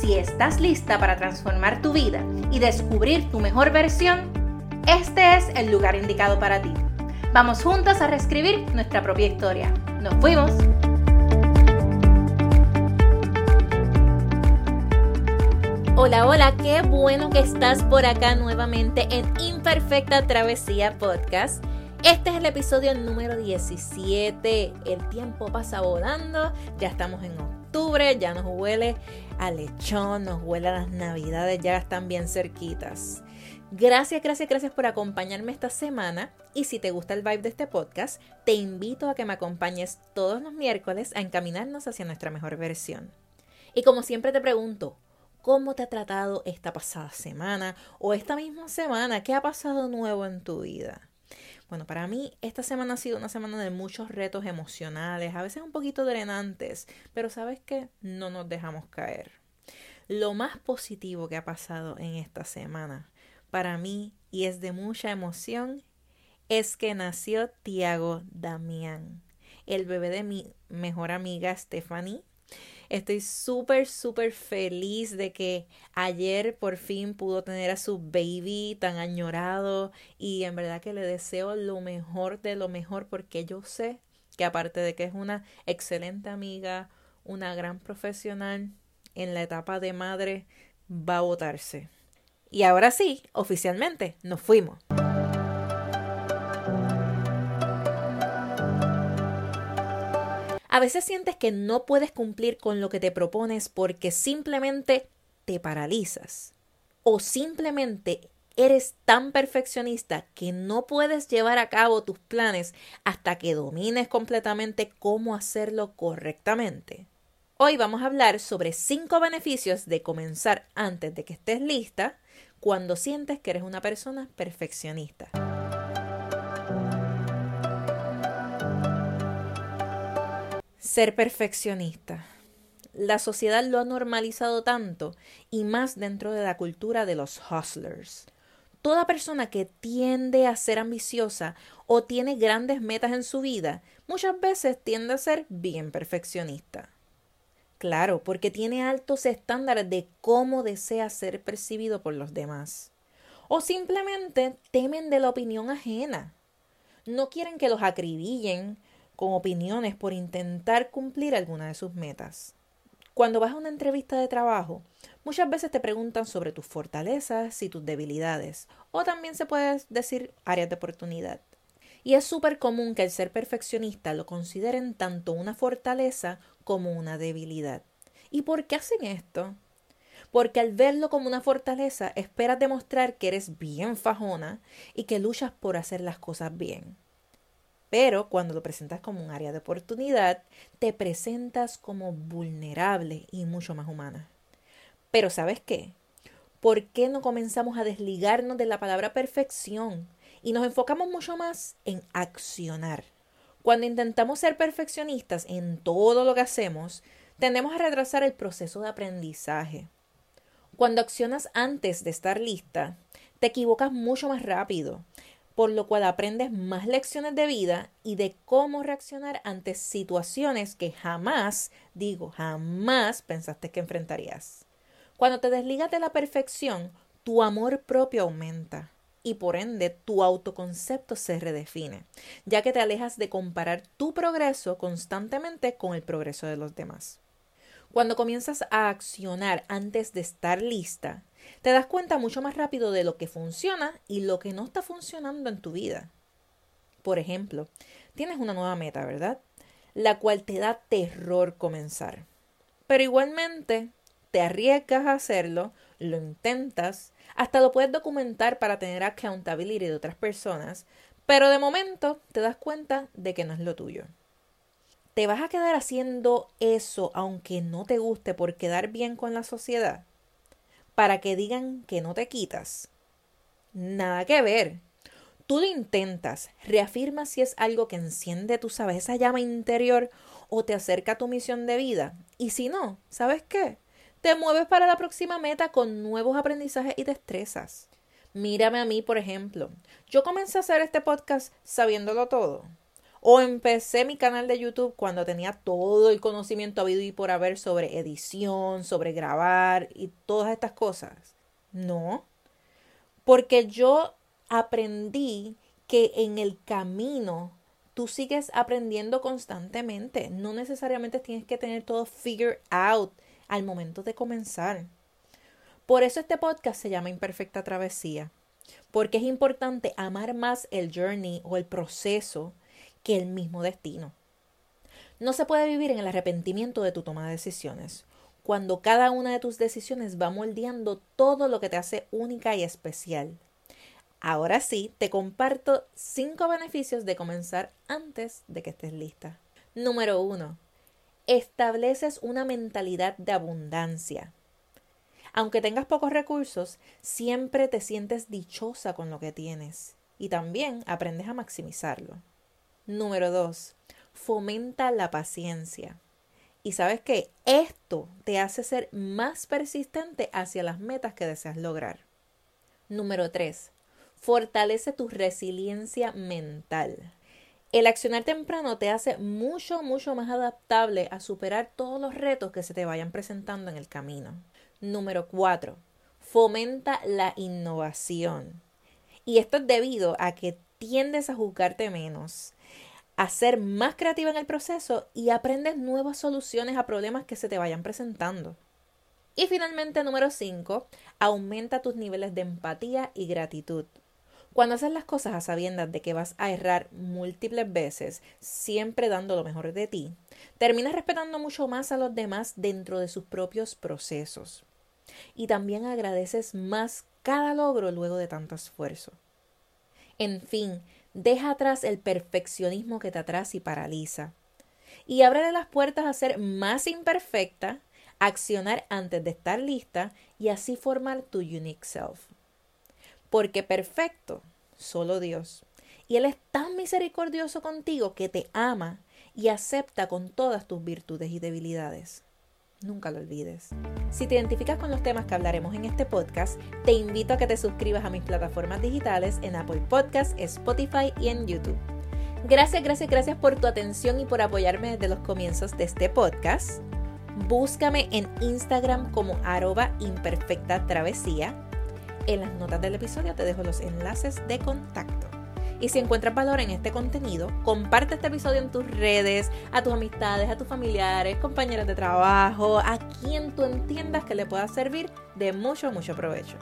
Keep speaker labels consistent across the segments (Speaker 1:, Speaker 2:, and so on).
Speaker 1: Si estás lista para transformar tu vida y descubrir tu mejor versión, este es el lugar indicado para ti. Vamos juntas a reescribir nuestra propia historia. ¡Nos fuimos! Hola, hola, qué bueno que estás por acá nuevamente en Imperfecta Travesía Podcast. Este es el episodio número 17. El tiempo pasa volando, ya estamos en octubre, ya nos huele a lechón, nos huele las navidades, ya están bien cerquitas. Gracias, gracias, gracias por acompañarme esta semana y si te gusta el vibe de este podcast, te invito a que me acompañes todos los miércoles a encaminarnos hacia nuestra mejor versión. Y como siempre te pregunto, ¿cómo te ha tratado esta pasada semana o esta misma semana? ¿Qué ha pasado nuevo en tu vida? Bueno, para mí esta semana ha sido una semana de muchos retos emocionales, a veces un poquito drenantes, pero sabes que no nos dejamos caer. Lo más positivo que ha pasado en esta semana para mí y es de mucha emoción es que nació Tiago Damián, el bebé de mi mejor amiga Stephanie Estoy súper, súper feliz de que ayer por fin pudo tener a su baby tan añorado y en verdad que le deseo lo mejor de lo mejor porque yo sé que aparte de que es una excelente amiga, una gran profesional en la etapa de madre, va a votarse. Y ahora sí, oficialmente, nos fuimos. A veces sientes que no puedes cumplir con lo que te propones porque simplemente te paralizas o simplemente eres tan perfeccionista que no puedes llevar a cabo tus planes hasta que domines completamente cómo hacerlo correctamente. Hoy vamos a hablar sobre cinco beneficios de comenzar antes de que estés lista cuando sientes que eres una persona perfeccionista. Ser perfeccionista. La sociedad lo ha normalizado tanto y más dentro de la cultura de los hustlers. Toda persona que tiende a ser ambiciosa o tiene grandes metas en su vida, muchas veces tiende a ser bien perfeccionista. Claro, porque tiene altos estándares de cómo desea ser percibido por los demás. O simplemente temen de la opinión ajena. No quieren que los acribillen con opiniones por intentar cumplir alguna de sus metas. Cuando vas a una entrevista de trabajo, muchas veces te preguntan sobre tus fortalezas y tus debilidades, o también se puede decir áreas de oportunidad. Y es súper común que el ser perfeccionista lo consideren tanto una fortaleza como una debilidad. ¿Y por qué hacen esto? Porque al verlo como una fortaleza esperas demostrar que eres bien fajona y que luchas por hacer las cosas bien. Pero cuando lo presentas como un área de oportunidad, te presentas como vulnerable y mucho más humana. Pero ¿sabes qué? ¿Por qué no comenzamos a desligarnos de la palabra perfección y nos enfocamos mucho más en accionar? Cuando intentamos ser perfeccionistas en todo lo que hacemos, tendemos a retrasar el proceso de aprendizaje. Cuando accionas antes de estar lista, te equivocas mucho más rápido por lo cual aprendes más lecciones de vida y de cómo reaccionar ante situaciones que jamás, digo, jamás pensaste que enfrentarías. Cuando te desligas de la perfección, tu amor propio aumenta y por ende tu autoconcepto se redefine, ya que te alejas de comparar tu progreso constantemente con el progreso de los demás. Cuando comienzas a accionar antes de estar lista, te das cuenta mucho más rápido de lo que funciona y lo que no está funcionando en tu vida. Por ejemplo, tienes una nueva meta, ¿verdad? La cual te da terror comenzar. Pero igualmente te arriesgas a hacerlo, lo intentas, hasta lo puedes documentar para tener accountability de otras personas, pero de momento te das cuenta de que no es lo tuyo. ¿Te vas a quedar haciendo eso aunque no te guste por quedar bien con la sociedad? Para que digan que no te quitas. Nada que ver. Tú lo intentas, reafirmas si es algo que enciende, tú sabes, esa llama interior o te acerca a tu misión de vida. Y si no, ¿sabes qué? Te mueves para la próxima meta con nuevos aprendizajes y destrezas. Mírame a mí, por ejemplo. Yo comencé a hacer este podcast sabiéndolo todo. O empecé mi canal de YouTube cuando tenía todo el conocimiento habido y por haber sobre edición, sobre grabar y todas estas cosas. No, porque yo aprendí que en el camino tú sigues aprendiendo constantemente. No necesariamente tienes que tener todo figure out al momento de comenzar. Por eso este podcast se llama Imperfecta Travesía, porque es importante amar más el journey o el proceso que el mismo destino. No se puede vivir en el arrepentimiento de tu toma de decisiones, cuando cada una de tus decisiones va moldeando todo lo que te hace única y especial. Ahora sí, te comparto cinco beneficios de comenzar antes de que estés lista. Número 1. Estableces una mentalidad de abundancia. Aunque tengas pocos recursos, siempre te sientes dichosa con lo que tienes y también aprendes a maximizarlo. Número 2. Fomenta la paciencia. Y sabes que esto te hace ser más persistente hacia las metas que deseas lograr. Número 3. Fortalece tu resiliencia mental. El accionar temprano te hace mucho, mucho más adaptable a superar todos los retos que se te vayan presentando en el camino. Número 4. Fomenta la innovación. Y esto es debido a que tiendes a juzgarte menos, a ser más creativa en el proceso y aprendes nuevas soluciones a problemas que se te vayan presentando. Y finalmente, número 5, aumenta tus niveles de empatía y gratitud. Cuando haces las cosas a sabiendas de que vas a errar múltiples veces, siempre dando lo mejor de ti, terminas respetando mucho más a los demás dentro de sus propios procesos. Y también agradeces más cada logro luego de tanto esfuerzo. En fin, Deja atrás el perfeccionismo que te atrasa y paraliza. Y ábrele las puertas a ser más imperfecta, accionar antes de estar lista y así formar tu unique self. Porque perfecto, solo Dios. Y Él es tan misericordioso contigo que te ama y acepta con todas tus virtudes y debilidades. Nunca lo olvides. Si te identificas con los temas que hablaremos en este podcast, te invito a que te suscribas a mis plataformas digitales en Apple Podcasts, Spotify y en YouTube. Gracias, gracias, gracias por tu atención y por apoyarme desde los comienzos de este podcast. Búscame en Instagram como arroba imperfecta travesía. En las notas del episodio te dejo los enlaces de contacto. Y si encuentras valor en este contenido, comparte este episodio en tus redes, a tus amistades, a tus familiares, compañeros de trabajo, a quien tú entiendas que le pueda servir de mucho, mucho provecho.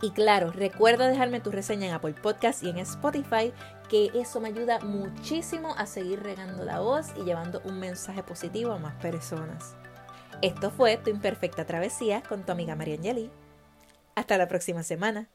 Speaker 1: Y claro, recuerda dejarme tu reseña en Apple Podcast y en Spotify, que eso me ayuda muchísimo a seguir regando la voz y llevando un mensaje positivo a más personas. Esto fue Tu Imperfecta Travesía con tu amiga María Angeli. Hasta la próxima semana.